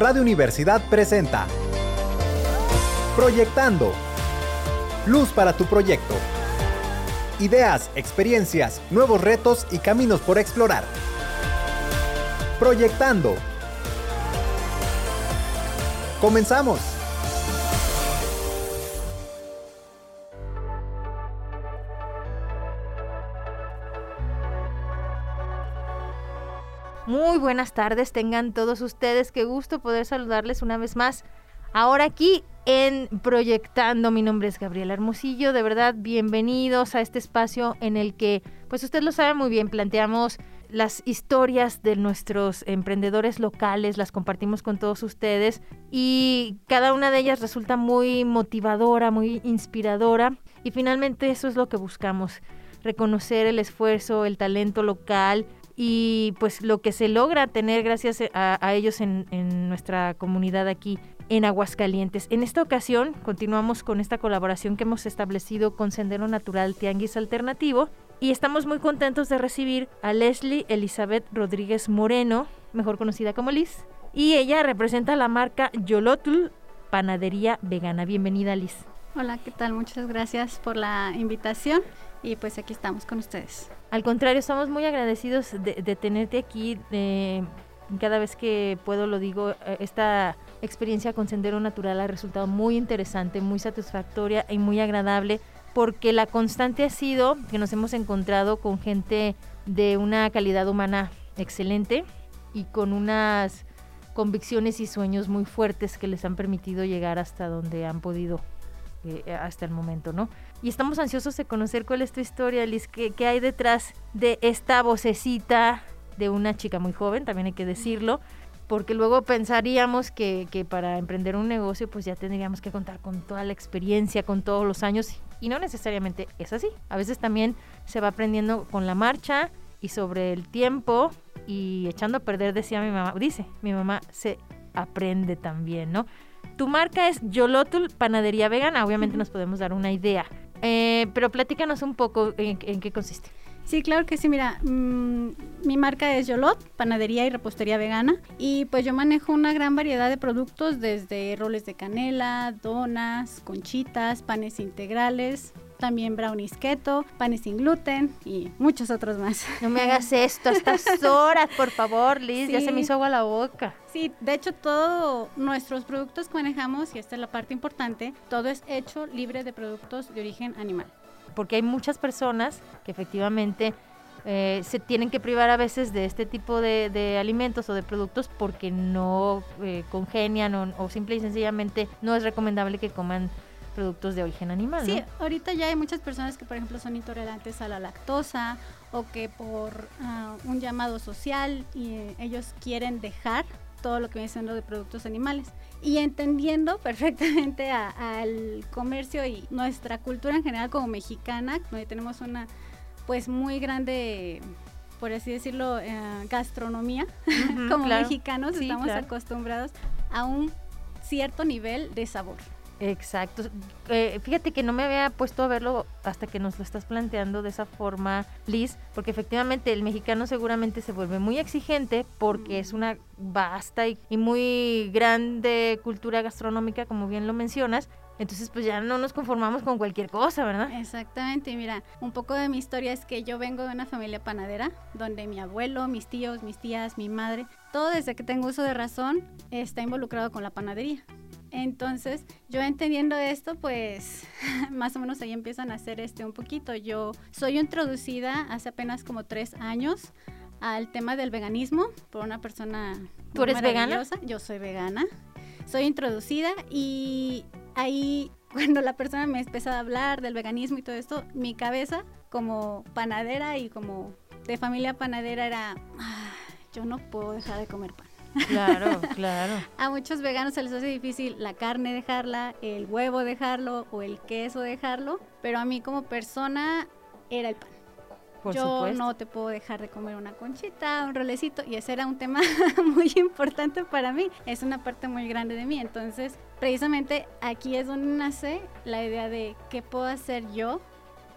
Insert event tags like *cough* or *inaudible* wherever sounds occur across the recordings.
Radio Universidad presenta Proyectando. Luz para tu proyecto. Ideas, experiencias, nuevos retos y caminos por explorar. Proyectando. Comenzamos. Muy buenas tardes, tengan todos ustedes. Qué gusto poder saludarles una vez más. Ahora aquí en Proyectando, mi nombre es Gabriela Hermosillo. De verdad, bienvenidos a este espacio en el que, pues usted lo sabe muy bien, planteamos las historias de nuestros emprendedores locales, las compartimos con todos ustedes y cada una de ellas resulta muy motivadora, muy inspiradora y finalmente eso es lo que buscamos, reconocer el esfuerzo, el talento local y pues lo que se logra tener gracias a, ellos en, en nuestra comunidad aquí en Aguascalientes. En esta ocasión continuamos con esta colaboración que hemos establecido con Sendero Natural Tianguis Alternativo y estamos muy contentos de recibir a Leslie Elizabeth Rodríguez Moreno, mejor conocida como Liz, y ella representa la marca Yolotl Panadería Vegana. Bienvenida Liz. Hola, ¿qué tal? Muchas gracias por la invitación y pues aquí estamos con ustedes. Al contrario, estamos muy agradecidos de, tenerte aquí. cada vez que puedo lo digo, eh, esta experiencia con Sendero Natural ha resultado muy interesante, muy satisfactoria y muy agradable porque la constante ha sido que nos hemos encontrado con gente de una calidad humana excelente y con unas convicciones y sueños muy fuertes que les han permitido llegar hasta donde han podido eh, hasta el momento, ¿no? Y estamos ansiosos de conocer cuál es tu historia, Liz, qué, qué hay detrás de esta vocecita de una chica muy joven, también hay que decirlo, porque luego pensaríamos que, que, para emprender un negocio pues ya tendríamos que contar con toda la experiencia, con todos los años, y no necesariamente es así. A veces también se va aprendiendo con la marcha y sobre el tiempo y echando a perder, decía mi mamá, dice, mi mamá se aprende también, ¿no? Tu marca es Yolotul Panadería Vegana, obviamente nos podemos dar una idea. Eh, pero platícanos un poco en, qué consiste. Sí, claro que sí. Mira, mm, mi marca es Yolot, panadería y repostería vegana. Y pues yo manejo una gran variedad de productos, desde roles de canela, donas, conchitas, panes integrales, también brownies keto, panes sin gluten y muchos otros más. No me hagas esto a estas horas, *laughs* por favor, Liz, ya se me hizo agua la boca. Sí, de hecho todos nuestros productos que manejamos, y esta es la parte importante, todo es hecho libre de productos de origen animal. Porque hay muchas personas que efectivamente eh, se tienen que privar a veces de este tipo de, alimentos o de productos porque no eh, congenian o, o simple y sencillamente no es recomendable que coman productos de origen animal. Sí, ahorita ya hay muchas personas que, por ejemplo, son intolerantes a la lactosa o que por ah, un llamado social y, eh, ellos quieren dejar todo lo que viene siendo de productos animales. Y entendiendo *laughs* perfectamente al comercio y nuestra cultura en general como mexicana, donde tenemos una pues muy grande por así decirlo, eh, gastronomía, *laughs* como mexicanos estamos acostumbrados a un cierto nivel de sabor. Exacto. Eh, fíjate que no me había puesto a verlo hasta que nos lo estás planteando de esa forma, Liz, porque efectivamente el mexicano seguramente se vuelve muy exigente porque es una vasta y, muy grande cultura gastronómica, como bien lo mencionas, entonces, pues ya no nos conformamos con cualquier cosa, ¿verdad? Exactamente. Mira, un poco de mi historia es que yo vengo de una familia panadera, donde mi abuelo, mis tíos, mis tías, mi madre, todo desde que tengo uso de razón está involucrado con la panadería. Entonces, yo entendiendo esto, pues *laughs* más o menos ahí empiezan a hacer este un poquito. Yo soy introducida hace apenas como tres años al tema del veganismo por una persona. ¿Tú eres vegana? Yo soy vegana. Soy introducida y ahí *laughs* cuando la persona me empieza a hablar del veganismo y todo esto, mi cabeza como panadera y como de familia panadera era, ah, yo no puedo dejar de comer pan. Claro, *laughs* claro. A muchos veganos se les hace difícil la carne dejarla, el huevo dejarlo o el queso dejarlo, pero a mí como persona era el pan. Yo no te puedo dejar de comer una conchita, un rolecito, y ese era un tema *laughs* muy importante para mí. Es una parte muy grande de mí. Entonces, precisamente aquí es donde nace la idea de qué puedo hacer yo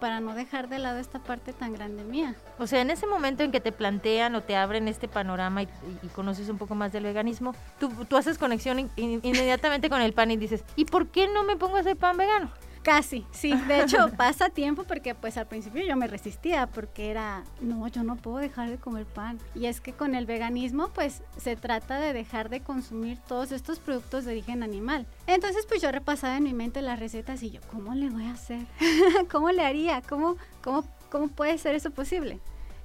para no dejar de lado esta parte tan grande mía. O sea, en ese momento en que te plantean o te abren este panorama y, conoces un poco más del veganismo, tú, haces conexión inmediatamente con el pan y dices, ¿y por qué no me pongo a hacer pan vegano? Casi, sí. De hecho, *laughs* pasa tiempo porque pues al principio yo me resistía porque era, no, yo no puedo dejar de comer pan. Y es que con el veganismo pues se trata de dejar de consumir todos estos productos de origen animal. Entonces pues yo repasaba en mi mente las recetas y yo, ¿cómo le voy a hacer? *laughs* ¿Cómo le haría? ¿Cómo, cómo, cómo puede ser eso posible?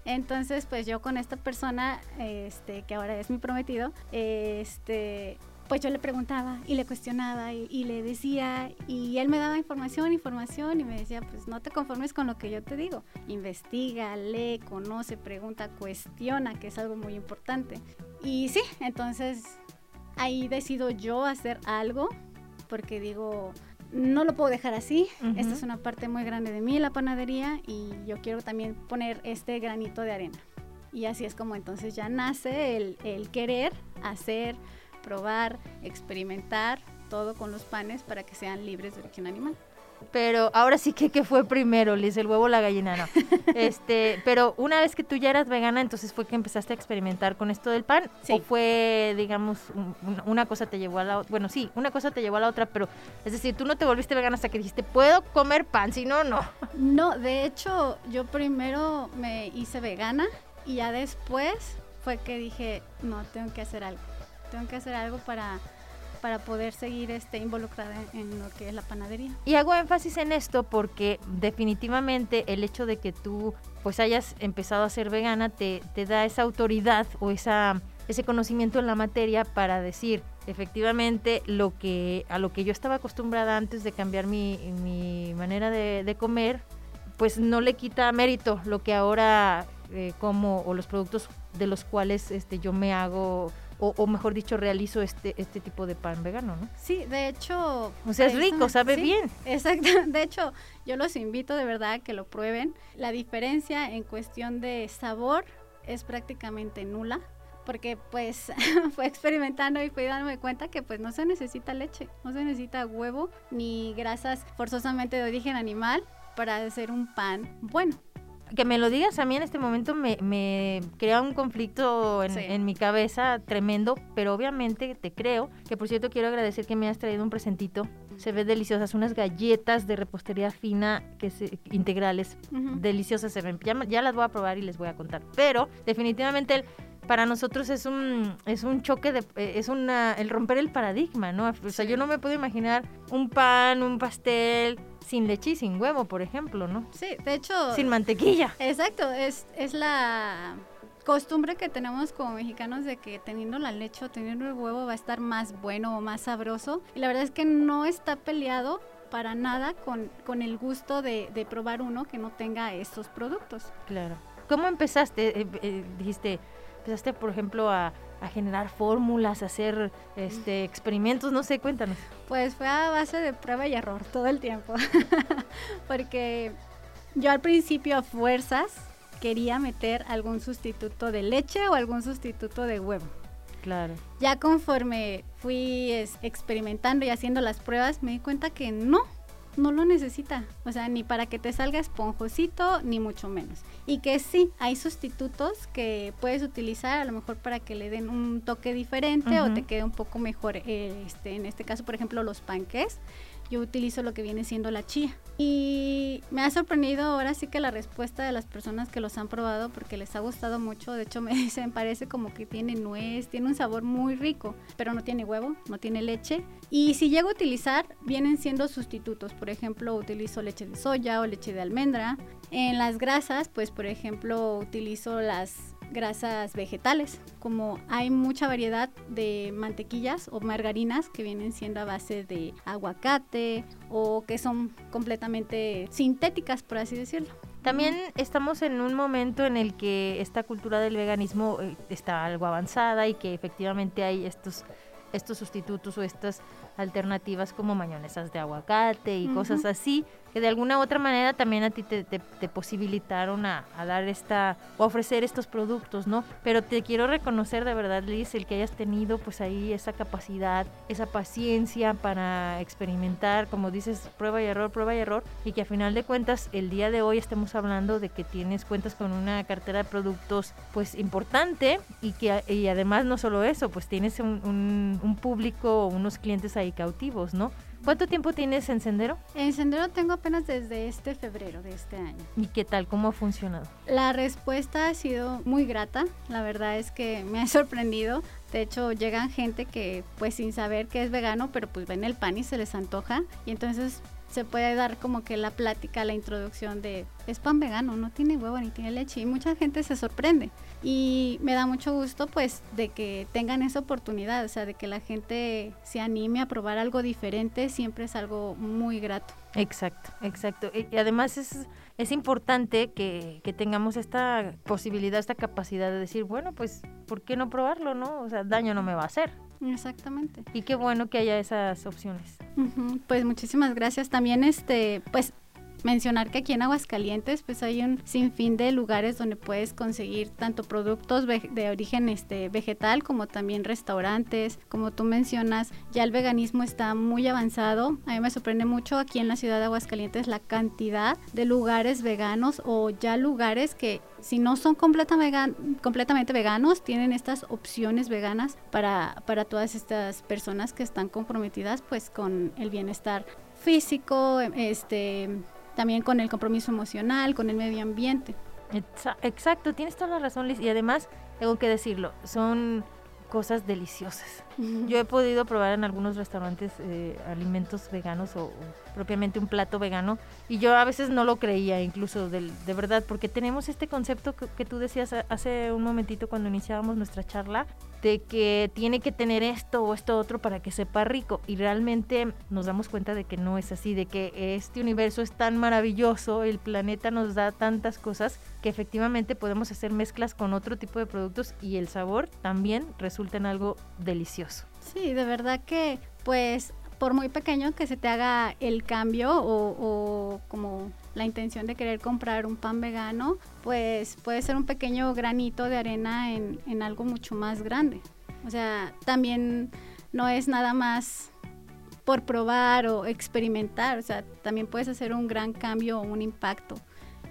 Entonces, pues yo con esta persona, este, que ahora es mi prometido, este, pues yo le preguntaba y le cuestionaba y, le decía y él me daba información, información y me decía, pues no te conformes con lo que yo te digo, investiga, lee, conoce, pregunta, cuestiona, que es algo muy importante. Y sí, entonces ahí decido yo hacer algo porque digo, no lo puedo dejar así, esta es una parte muy grande de mí, la panadería, y yo quiero también poner este granito de arena. Y así es como entonces ya nace el, el querer hacer probar, experimentar todo con los panes para que sean libres de origen animal. Pero ahora sí que qué fue primero, Liz, el huevo o la gallina, no. *laughs* este, pero una vez que tú ya eras vegana, entonces fue que empezaste a experimentar con esto del pan sí. o fue, digamos, una cosa te llevó a la otra. Bueno, sí, una cosa te llevó a la otra, pero es decir, tú no te volviste vegana hasta que dijiste, "Puedo comer pan, si no no." No, de hecho, yo primero me hice vegana y ya después fue que dije, "No, tengo que hacer algo." Tengo que hacer algo para, para poder seguir este, involucrada en, lo que es la panadería. Y hago énfasis en esto porque definitivamente el hecho de que tú pues hayas empezado a ser vegana te, te da esa autoridad o esa, ese conocimiento en la materia para decir efectivamente lo que a lo que yo estaba acostumbrada antes de cambiar mi, mi manera de, comer pues no le quita mérito lo que ahora eh, como o los productos de los cuales este yo me hago o, mejor dicho, realizo este, este tipo de pan vegano, ¿no? Sí, de hecho... O sea, es rico, sabe bien. Exacto, *laughs* de hecho, yo los invito de verdad a que lo prueben. La diferencia en cuestión de sabor es prácticamente nula porque pues *laughs* fue experimentando y fui dándome cuenta que pues no se necesita leche, no se necesita huevo ni grasas forzosamente de origen animal para hacer un pan bueno que me lo digas a mí en este momento me, crea un conflicto en, mi cabeza tremendo, pero obviamente te creo. Que por cierto quiero agradecer que me hayas traído un presentito. Se ve deliciosas, unas galletas de repostería fina que integrales, deliciosas se ven. Ya, las voy a probar y les voy a contar. Pero definitivamente para nosotros es un es un choque de eh, es una el romper el paradigma, ¿no? O sea, yo no me puedo imaginar un pan, un pastel sin leche y sin huevo, por ejemplo, ¿no? Sí, de hecho... Sin mantequilla. Exacto, es, es la costumbre que tenemos como mexicanos de que teniendo la leche o teniendo el huevo va a estar más bueno o más sabroso. Y la verdad es que no está peleado para nada con, con el gusto de, de probar uno que no tenga estos productos. Claro. ¿Cómo empezaste? Eh, eh, dijiste, empezaste, por ejemplo, a a generar fórmulas, a hacer este, experimentos, no sé, cuéntanos. Pues fue a base de prueba y error todo el tiempo, *laughs* porque yo al principio a fuerzas quería meter algún sustituto de leche o algún sustituto de huevo. Claro. Ya conforme fui experimentando y haciendo las pruebas, me di cuenta que no, no lo necesita. O sea, ni para que te salga esponjosito, ni mucho menos. Y que sí, hay sustitutos que puedes utilizar a lo mejor para que le den un toque diferente o te quede un poco mejor. Eh, este, en este caso, por ejemplo, los panques yo utilizo lo que viene siendo la chía. Y me ha sorprendido ahora sí que la respuesta de las personas que los han probado porque les ha gustado mucho. De hecho *laughs* me dicen, parece como que tiene nuez, tiene un sabor muy rico, pero no tiene huevo, no tiene leche. Y si llego a utilizar, vienen siendo sustitutos. Por ejemplo, utilizo leche de soya o leche de almendra. En las grasas, pues por ejemplo, utilizo las grasas vegetales, como hay mucha variedad de mantequillas o margarinas que vienen siendo a base de aguacate o que son completamente sintéticas, por así decirlo. También estamos en un momento en el que esta cultura del veganismo eh, está algo avanzada y que efectivamente hay estos estos sustitutos o estas alternativas como mayonesas de aguacate y cosas así. Que de alguna u otra manera también a ti te, te, posibilitaron a, dar esta, o ofrecer estos productos, ¿no? Pero te quiero reconocer de verdad, Liz, el que hayas tenido pues ahí esa capacidad, esa paciencia para experimentar, como dices, prueba y error, prueba y error, y que a final de cuentas el día de hoy estemos hablando de que tienes cuentas con una cartera de productos pues importante y que y además no solo eso, pues tienes un, un, un público, unos clientes ahí cautivos, ¿no? ¿Cuánto tiempo tienes en Sendero? En Sendero tengo apenas desde este febrero de este año. ¿Y qué tal? ¿Cómo ha funcionado? La respuesta ha sido muy grata. La verdad es que me ha sorprendido. De hecho, llegan gente que pues sin saber que es vegano, pero pues ven el pan y se les antoja. Y entonces se puede dar como que la plática, la introducción de es pan vegano, no tiene huevo ni tiene leche y mucha gente se sorprende y me da mucho gusto pues de que tengan esa oportunidad, o sea, de que la gente se anime a probar algo diferente, siempre es algo muy grato. Exacto, exacto. Y además es, es importante que, que tengamos esta posibilidad, esta capacidad de decir, bueno, pues, ¿por qué no probarlo, no? O sea, daño no me va a hacer. Exactamente. Y qué bueno que haya esas opciones. Pues muchísimas gracias. También este, pues mencionar que aquí en Aguascalientes pues hay un sinfín de lugares donde puedes conseguir tanto productos de origen este vegetal como también restaurantes. Como tú mencionas ya el veganismo está muy avanzado. A mí me sorprende mucho aquí en la ciudad de Aguascalientes la cantidad de lugares veganos o ya lugares que si no son completamente veganos, tienen estas opciones veganas para, para todas estas personas que están comprometidas pues con el bienestar físico, este, también con el compromiso emocional, con el medio ambiente. Exacto, tienes toda la razón, Liz. Y además, tengo que decirlo, son cosas deliciosas. Yo he podido probar en algunos restaurantes eh, alimentos veganos o, propiamente un plato vegano y yo a veces no lo creía incluso de, verdad porque tenemos este concepto que, que, tú decías hace un momentito cuando iniciábamos nuestra charla de que tiene que tener esto o esto otro para que sepa rico y realmente nos damos cuenta de que no es así, de que este universo es tan maravilloso, el planeta nos da tantas cosas que efectivamente podemos hacer mezclas con otro tipo de productos y el sabor también resulta en algo delicioso. Sí, de verdad que pues por muy pequeño que se te haga el cambio o, como la intención de querer comprar un pan vegano, pues puede ser un pequeño granito de arena en, en algo mucho más grande. O sea, también no es nada más por probar o experimentar, o sea, también puedes hacer un gran cambio o un impacto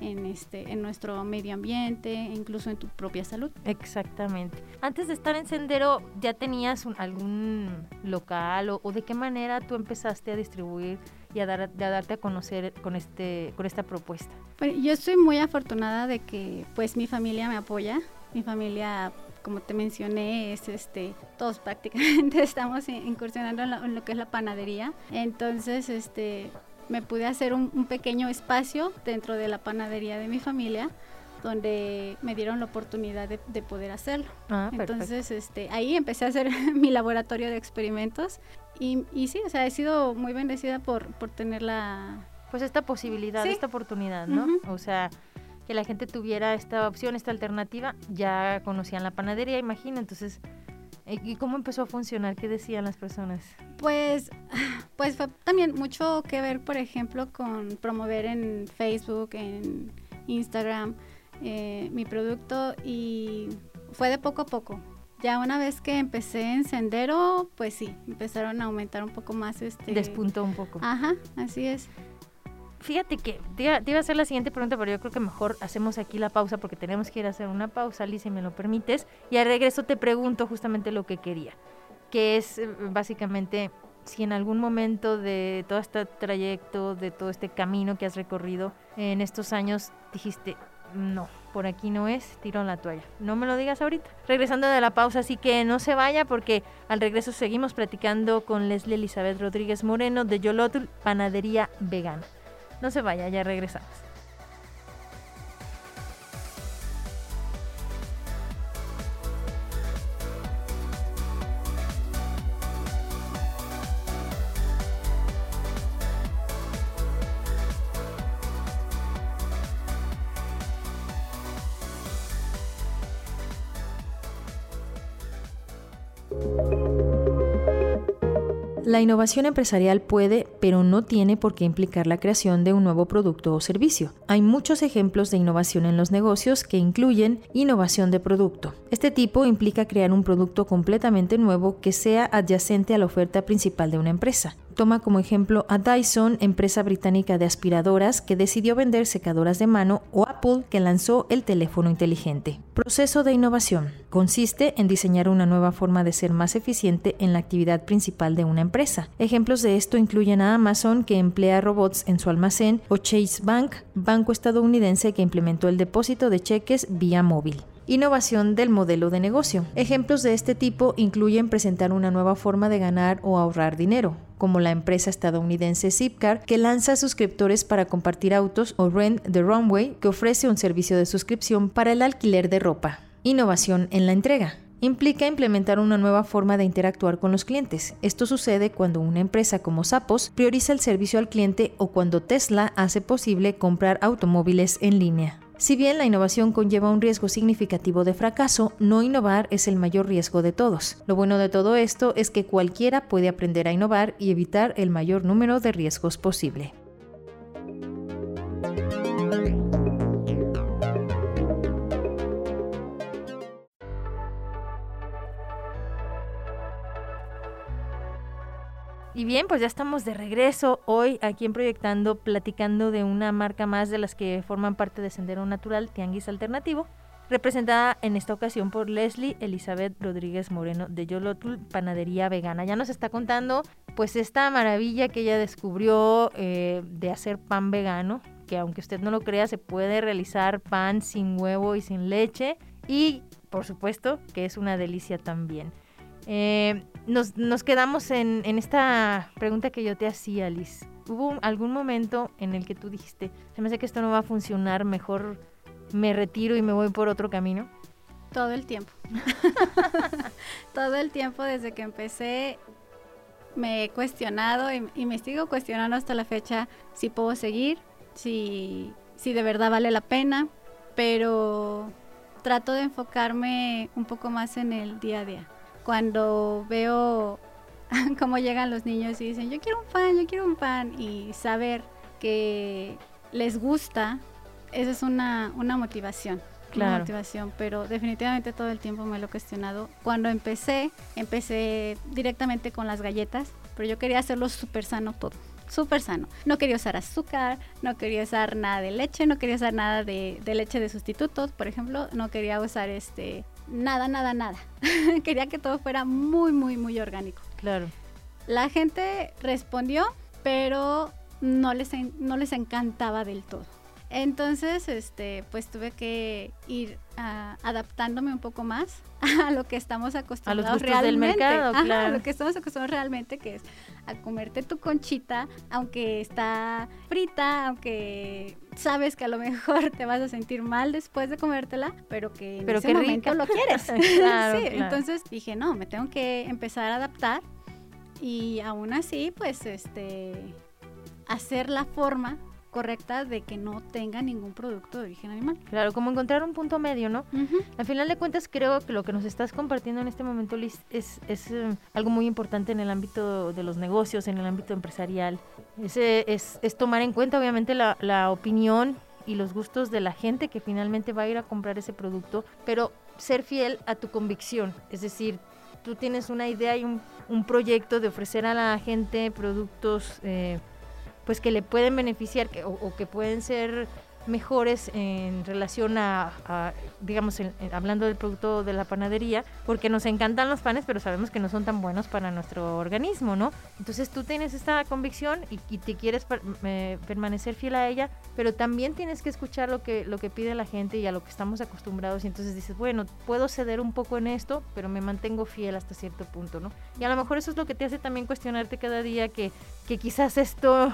en este en nuestro medio ambiente, incluso en tu propia salud. Exactamente. Antes de estar en Sendero, ¿ya tenías algún local o, de qué manera tú empezaste a distribuir y a, dar, a darte a conocer con este con esta propuesta? Pues yo estoy muy afortunada de que pues mi familia me apoya, mi familia como te mencioné, es este, todos prácticamente *laughs* estamos incursionando en, en, lo que es la panadería. Entonces, este, me pude hacer un, pequeño espacio dentro de la panadería de mi familia donde me dieron la oportunidad de, poder hacerlo. Ah, Entonces, este, ahí empecé a hacer *laughs* mi laboratorio de experimentos y, y, sí, o sea, he sido muy bendecida por, por tener la... Pues esta posibilidad, esta oportunidad, ¿no? O sea, que la gente tuviera esta opción, esta alternativa, ya conocían la panadería, imagino, entonces ¿Y cómo empezó a funcionar? ¿Qué decían las personas? Pues, pues fue también mucho que ver, por ejemplo, con promover en Facebook, en Instagram, eh, mi producto y fue de poco a poco. Ya una vez que empecé en Sendero, pues sí, empezaron a aumentar un poco más este... Despuntó un poco. Ajá, así es fíjate que te iba, a hacer la siguiente pregunta, pero yo creo que mejor hacemos aquí la pausa porque tenemos que ir a hacer una pausa, Liz, si me lo permites. Y al regreso te pregunto justamente lo que quería, que es eh, básicamente si en algún momento de todo este trayecto, de todo este camino que has recorrido en estos años, dijiste, no, por aquí no es, tiro la toalla. No me lo digas ahorita. Regresando de la pausa, así que no se vaya porque al regreso seguimos platicando con Leslie Elizabeth Rodríguez Moreno de Yolotl Panadería Vegana. No se vaya, ya regresamos. La innovación empresarial puede, pero no tiene por qué implicar la creación de un nuevo producto o servicio. Hay muchos ejemplos de innovación en los negocios que incluyen innovación de producto. Este tipo implica crear un producto completamente nuevo que sea adyacente a la oferta principal de una empresa toma como ejemplo a Dyson, empresa británica de aspiradoras que decidió vender secadoras de mano, o Apple, que lanzó el teléfono inteligente. Proceso de innovación. Consiste en diseñar una nueva forma de ser más eficiente en la actividad principal de una empresa. Ejemplos de esto incluyen a Amazon, que emplea robots en su almacén, o Chase Bank, banco estadounidense que implementó el depósito de cheques vía móvil. Innovación del modelo de negocio. Ejemplos de este tipo incluyen presentar una nueva forma de ganar o ahorrar dinero, como la empresa estadounidense Zipcar, que lanza suscriptores para compartir autos, o Rent the Runway, que ofrece un servicio de suscripción para el alquiler de ropa. Innovación en la entrega. Implica implementar una nueva forma de interactuar con los clientes. Esto sucede cuando una empresa como Sapos prioriza el servicio al cliente o cuando Tesla hace posible comprar automóviles en línea. Si bien la innovación conlleva un riesgo significativo de fracaso, no innovar es el mayor riesgo de todos. Lo bueno de todo esto es que cualquiera puede aprender a innovar y evitar el mayor número de riesgos posible. Y bien, pues ya estamos de regreso hoy aquí en Proyectando, platicando de una marca más de las que forman parte de Sendero Natural, Tianguis Alternativo, representada en esta ocasión por Leslie Elizabeth Rodríguez Moreno de Yolotul Panadería Vegana. Ya nos está contando pues esta maravilla que ella descubrió eh, de hacer pan vegano, que aunque usted no lo crea, se puede realizar pan sin huevo y sin leche y por supuesto que es una delicia también. Eh, nos, nos, quedamos en, en, esta pregunta que yo te hacía, Liz. ¿Hubo algún momento en el que tú dijiste, se me hace que esto no va a funcionar, mejor me retiro y me voy por otro camino? Todo el tiempo. *laughs* Todo el tiempo desde que empecé me he cuestionado y, y, me sigo cuestionando hasta la fecha si puedo seguir, si, si de verdad vale la pena, pero trato de enfocarme un poco más en el día a día cuando veo *laughs* cómo llegan los niños y dicen, yo quiero un pan, yo quiero un pan, y saber que les gusta, esa es una, una motivación. Claro. Una motivación, pero definitivamente todo el tiempo me lo he cuestionado. Cuando empecé, empecé directamente con las galletas, pero yo quería hacerlo súper sano todo súper sano. No quería usar azúcar, no quería usar nada de leche, no quería usar nada de, de, leche de sustitutos, por ejemplo, no quería usar este nada, nada, nada. *laughs* Quería que todo fuera muy, muy, muy orgánico. Claro. La gente respondió, pero no les, no les encantaba del todo. Entonces, este, pues tuve que ir uh, adaptándome un poco más *laughs* a lo que estamos acostumbrados a los realmente. Del mercado, Ajá, claro. A lo que estamos acostumbrados realmente, que es a comerte tu conchita, aunque está frita, aunque sabes que a lo mejor te vas a sentir mal después de comértela, pero que en pero ese momento rica. lo quieres. *laughs* claro, sí, claro. entonces dije, no, me tengo que empezar a adaptar y aún así, pues, este, hacer la forma correcta de que no tenga ningún producto de origen animal. Claro, como encontrar un punto medio, ¿no? Uh -huh. Al final de cuentas creo que lo que nos estás compartiendo en este momento, Liz, es, es eh, algo muy importante en el ámbito de los negocios, en el ámbito empresarial. Es, es, es tomar en cuenta obviamente la, la opinión y los gustos de la gente que finalmente va a ir a comprar ese producto, pero ser fiel a tu convicción, es decir, tú tienes una idea y un, un proyecto de ofrecer a la gente productos eh, pues que le pueden beneficiar que, o, que pueden ser mejores en relación a, digamos, en, hablando del producto de la panadería, porque nos encantan los panes, pero sabemos que no son tan buenos para nuestro organismo, ¿no? Entonces tú tienes esta convicción y, y te quieres per, eh, permanecer fiel a ella, pero también tienes que escuchar lo que, lo que pide la gente y a lo que estamos acostumbrados, y entonces dices, bueno, puedo ceder un poco en esto, pero me mantengo fiel hasta cierto punto, ¿no? Y a lo mejor eso es lo que te hace también cuestionarte cada día que, que quizás esto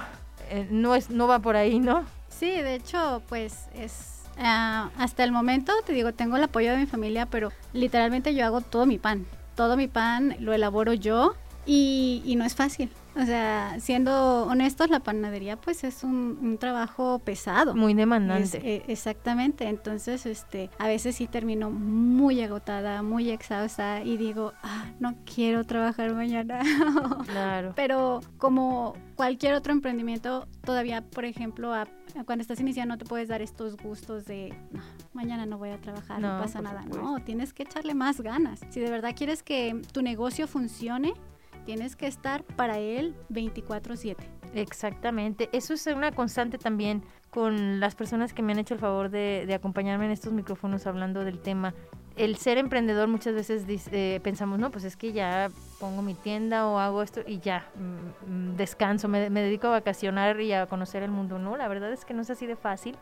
eh, no, es, no va por ahí, ¿no? Sí, de hecho, pues es uh, hasta el momento, te digo, tengo el apoyo de mi familia, pero literalmente yo hago todo mi pan. Todo mi pan lo elaboro yo y, y no es fácil. O sea, siendo honestos, la panadería pues es un, trabajo pesado. Muy demandante. Eh, exactamente. Entonces, este, a veces sí termino muy agotada, muy exhausta y digo, ah, no quiero trabajar mañana. *laughs* claro. Pero como cualquier otro emprendimiento, todavía, por ejemplo, cuando estás iniciando no te puedes dar estos gustos de mañana no voy a trabajar, no, pasa nada. No, tienes que echarle más ganas. Si de verdad quieres que tu negocio funcione, tienes que estar para él 24/7. Exactamente, eso es una constante también con las personas que me han hecho el favor de, acompañarme en estos micrófonos hablando del tema. El ser emprendedor muchas veces eh, pensamos, no, pues es que ya pongo mi tienda o hago esto y ya, mm, mm, descanso, me, me dedico a vacacionar y a conocer el mundo. No, la verdad es que no es así de fácil.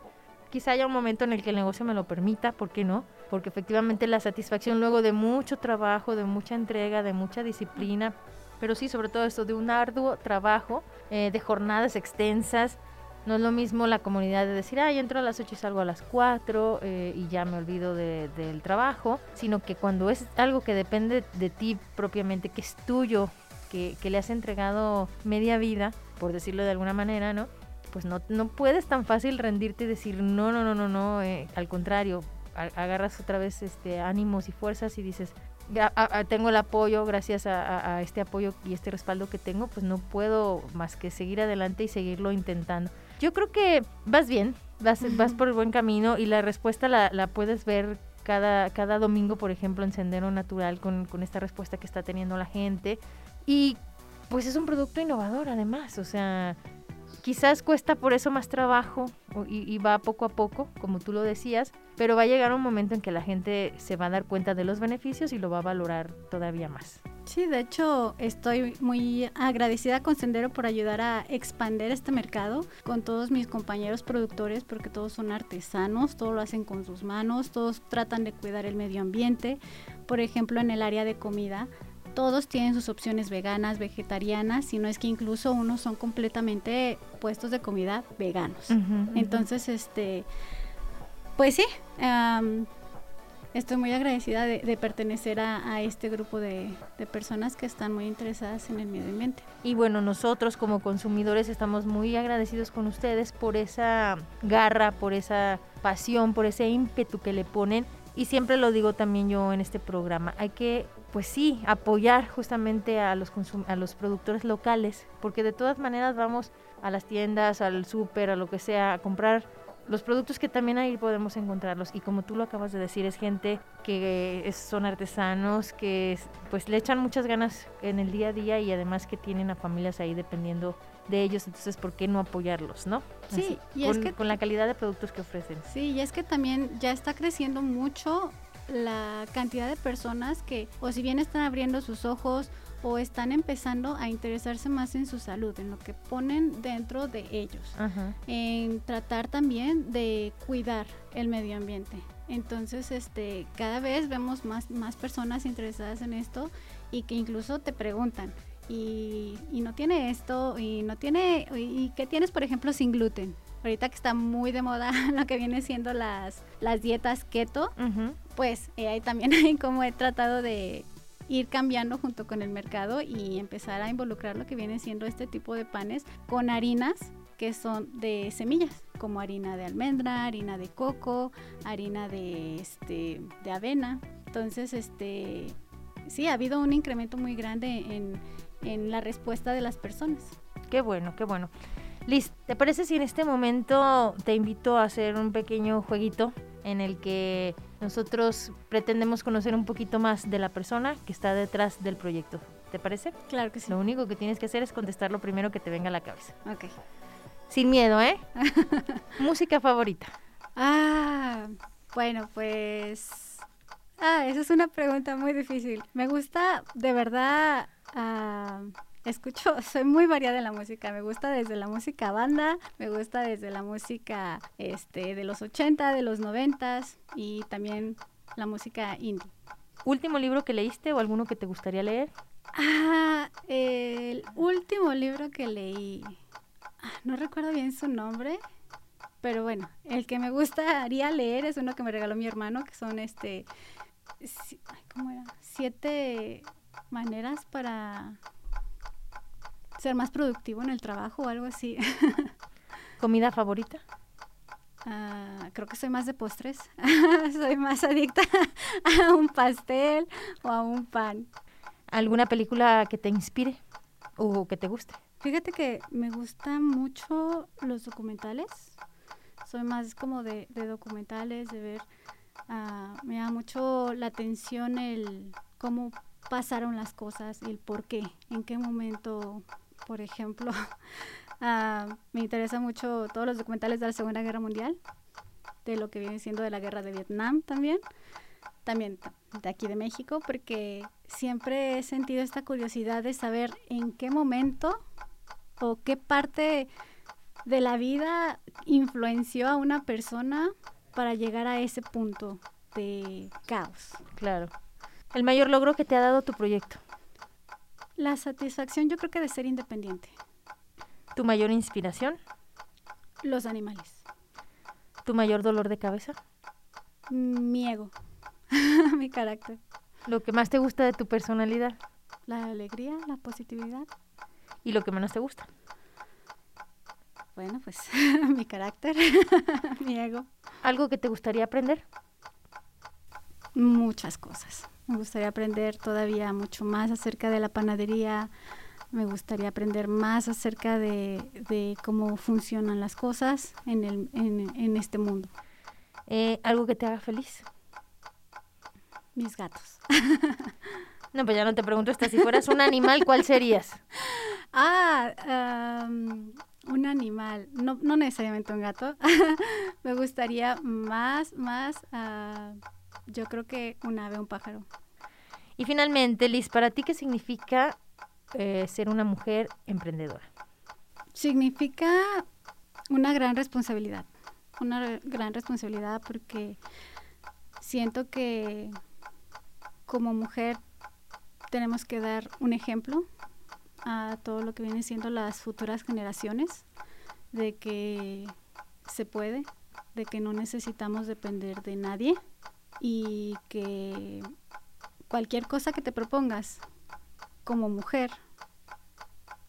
Quizá haya un momento en el que el negocio me lo permita, ¿por qué no? Porque efectivamente la satisfacción luego de mucho trabajo, de mucha entrega, de mucha disciplina, pero sí, sobre todo esto de un arduo trabajo, eh, de jornadas extensas. No es lo mismo la comunidad de decir, ay, entro a las 8 y salgo a las 4 eh, y ya me olvido del trabajo, sino que cuando es algo que depende de ti propiamente, que es tuyo, que, le has entregado media vida, por decirlo de alguna manera, ¿no? Pues no, no puedes tan fácil rendirte y decir, no, no, no, no, no, eh, al contrario, agarras otra vez este ánimos y fuerzas y dices, tengo el apoyo, gracias a, este apoyo y este respaldo que tengo, pues no puedo más que seguir adelante y seguirlo intentando. Yo creo que vas bien, vas, vas por el buen camino y la respuesta la, la puedes ver cada, cada domingo, por ejemplo, en Sendero Natural con, con esta respuesta que está teniendo la gente. Y pues es un producto innovador además, o sea, Quizás cuesta por eso más trabajo y, va poco a poco, como tú lo decías, pero va a llegar un momento en que la gente se va a dar cuenta de los beneficios y lo va a valorar todavía más. Sí, de hecho estoy muy agradecida con Sendero por ayudar a expandir este mercado con todos mis compañeros productores porque todos son artesanos, todos lo hacen con sus manos, todos tratan de cuidar el medio ambiente. Por ejemplo, en el área de comida todos tienen sus opciones veganas, vegetarianas, sino es que incluso unos son completamente puestos de comida veganos. Entonces, este, pues sí, estoy muy agradecida de, pertenecer a, este grupo de, personas que están muy interesadas en el medio ambiente. Y bueno, nosotros como consumidores estamos muy agradecidos con ustedes por esa garra, por esa pasión, por ese ímpetu que le ponen. Y siempre lo digo también yo en este programa, hay que pues sí, apoyar justamente a los, a los productores locales, porque de todas maneras vamos a las tiendas, al súper, a lo que sea, a comprar los productos que también ahí podemos encontrarlos. Y como tú lo acabas de decir, es gente que son artesanos, que pues le echan muchas ganas en el día a día y además que tienen a familias ahí dependiendo de ellos, entonces ¿por qué no apoyarlos, no? Sí, y es que con la calidad de productos que ofrecen. Sí, y es que también ya está creciendo mucho la cantidad de personas que o si bien están abriendo sus ojos o están empezando a interesarse más en su salud, en lo que ponen dentro de ellos, en tratar también de cuidar el medio ambiente. Entonces, este, cada vez vemos más, más personas interesadas en esto y que incluso te preguntan, y, y no tiene esto, y no tiene, y qué tienes, por ejemplo, sin gluten ahorita que está muy de moda *laughs* lo que viene siendo las, las dietas keto, pues eh, también *laughs* hay como he tratado de ir cambiando junto con el mercado y empezar a involucrar lo que viene siendo este tipo de panes con harinas que son de semillas, como harina de almendra, harina de coco, harina de este de avena. Entonces, este sí ha habido un incremento muy grande en, en la respuesta de las personas. Qué bueno, qué bueno. Liz, ¿te parece si en este momento te invito a hacer un pequeño jueguito en el que nosotros pretendemos conocer un poquito más de la persona que está detrás del proyecto? ¿Te parece? Claro que sí. Lo único que tienes que hacer es contestar lo primero que te venga a la cabeza. Ok. Sin miedo, ¿eh? *laughs* Música favorita. Ah, bueno, pues... Ah, esa es una pregunta muy difícil. Me gusta de verdad... Ah, escucho, *laughs* soy muy variada en la música. Me gusta desde la música banda, me gusta desde la música este, de los 80, de los 90 y también la música indie. ¿Último libro que leíste o alguno que te gustaría leer? Ah, el último libro que leí, ah, no recuerdo bien su nombre, pero bueno, el que me gustaría leer es uno que me regaló mi hermano, que son este, ¿cómo era? Siete maneras para ser más productivo en el trabajo o algo así. *laughs* ¿Comida favorita? Ah, creo que soy más de postres. *laughs* soy más adicta *laughs* a un pastel o a un pan. ¿Alguna película que te inspire o que te guste? Fíjate que me gustan mucho los documentales. Soy más como de, documentales, de ver. Ah, me da mucho la atención el cómo pasaron las cosas y el por qué, en qué momento, por ejemplo, *laughs* ah, me interesa mucho todos los documentales de la Segunda Guerra Mundial, de lo que viene siendo de la guerra de Vietnam también, también de aquí de México, porque siempre he sentido esta curiosidad de saber en qué momento o qué parte de la vida influenció a una persona para llegar a ese punto de caos. Claro. El mayor logro que te ha dado tu proyecto. La satisfacción yo creo que de ser independiente. ¿Tu mayor inspiración? Los animales. ¿Tu mayor dolor de cabeza? Mi ego, *laughs* mi carácter. ¿Lo que más te gusta de tu personalidad? La alegría, la positividad. ¿Y lo que menos te gusta? Bueno, pues *laughs* mi carácter, *laughs* mi ego. ¿Algo que te gustaría aprender? Muchas cosas. Me gustaría aprender todavía mucho más acerca de la panadería. Me gustaría aprender más acerca de, cómo funcionan las cosas en, el, en, este mundo. Eh, ¿Algo que te haga feliz? Mis gatos. *laughs* no, pues ya no te pregunto esta. Si fueras un animal, ¿cuál serías? *laughs* Ah, un animal. No, no necesariamente un gato. *laughs* Me gustaría más, más, uh, yo creo que un ave, un pájaro. Y finalmente, Liz, ¿para ti qué significa eh, ser una mujer emprendedora? Significa una gran responsabilidad. Una gran responsabilidad porque siento que como mujer tenemos que dar un ejemplo a todo lo que vienen siendo las futuras generaciones de que se puede, de que no necesitamos depender de nadie y que cualquier cosa que te propongas como mujer,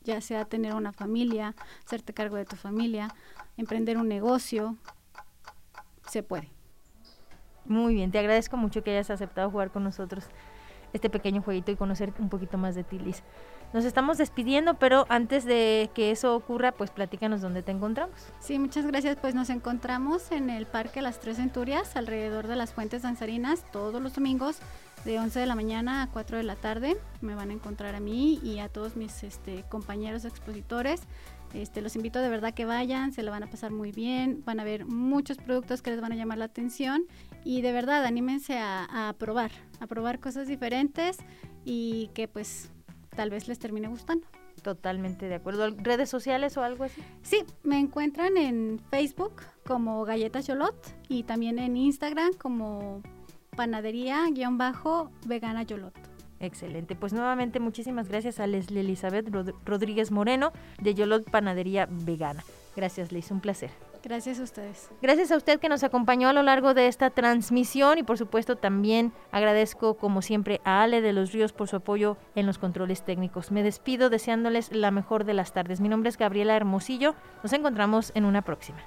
ya sea tener una familia, hacerte cargo de tu familia, emprender un negocio, se puede. Muy bien, te agradezco mucho que hayas aceptado jugar con nosotros este pequeño jueguito y conocer un poquito más de ti, Liz. Nos estamos despidiendo, pero antes de que eso ocurra, pues platícanos dónde te encontramos. Sí, muchas gracias. Pues nos encontramos en el Parque Las Tres Centurias, alrededor de las Fuentes Danzarinas, todos los domingos de 11 de la mañana a 4 de la tarde. Me van a encontrar a mí y a todos mis este, compañeros expositores. Este, los invito de verdad que vayan, se la van a pasar muy bien, van a ver muchos productos que les van a llamar la atención y de verdad anímense a, a probar, a probar cosas diferentes y que pues tal vez les termine gustando. Totalmente de acuerdo. ¿Redes sociales o algo así? Sí, me encuentran en Facebook como Galletas Yolot y también en Instagram como panadería-vegana Yolot. Excelente. Pues nuevamente muchísimas gracias a Leslie Elizabeth Rodríguez Moreno de Yolot Panadería Vegana. Gracias, Liz, un placer. Gracias a ustedes. Gracias a usted que nos acompañó a lo largo de esta transmisión y por supuesto también agradezco como siempre a Ale de los Ríos por su apoyo en los controles técnicos. Me despido deseándoles la mejor de las tardes. Mi nombre es Gabriela Hermosillo. Nos encontramos en una próxima.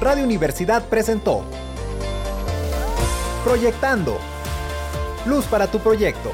Radio Universidad presentó Proyectando. Luz para tu proyecto.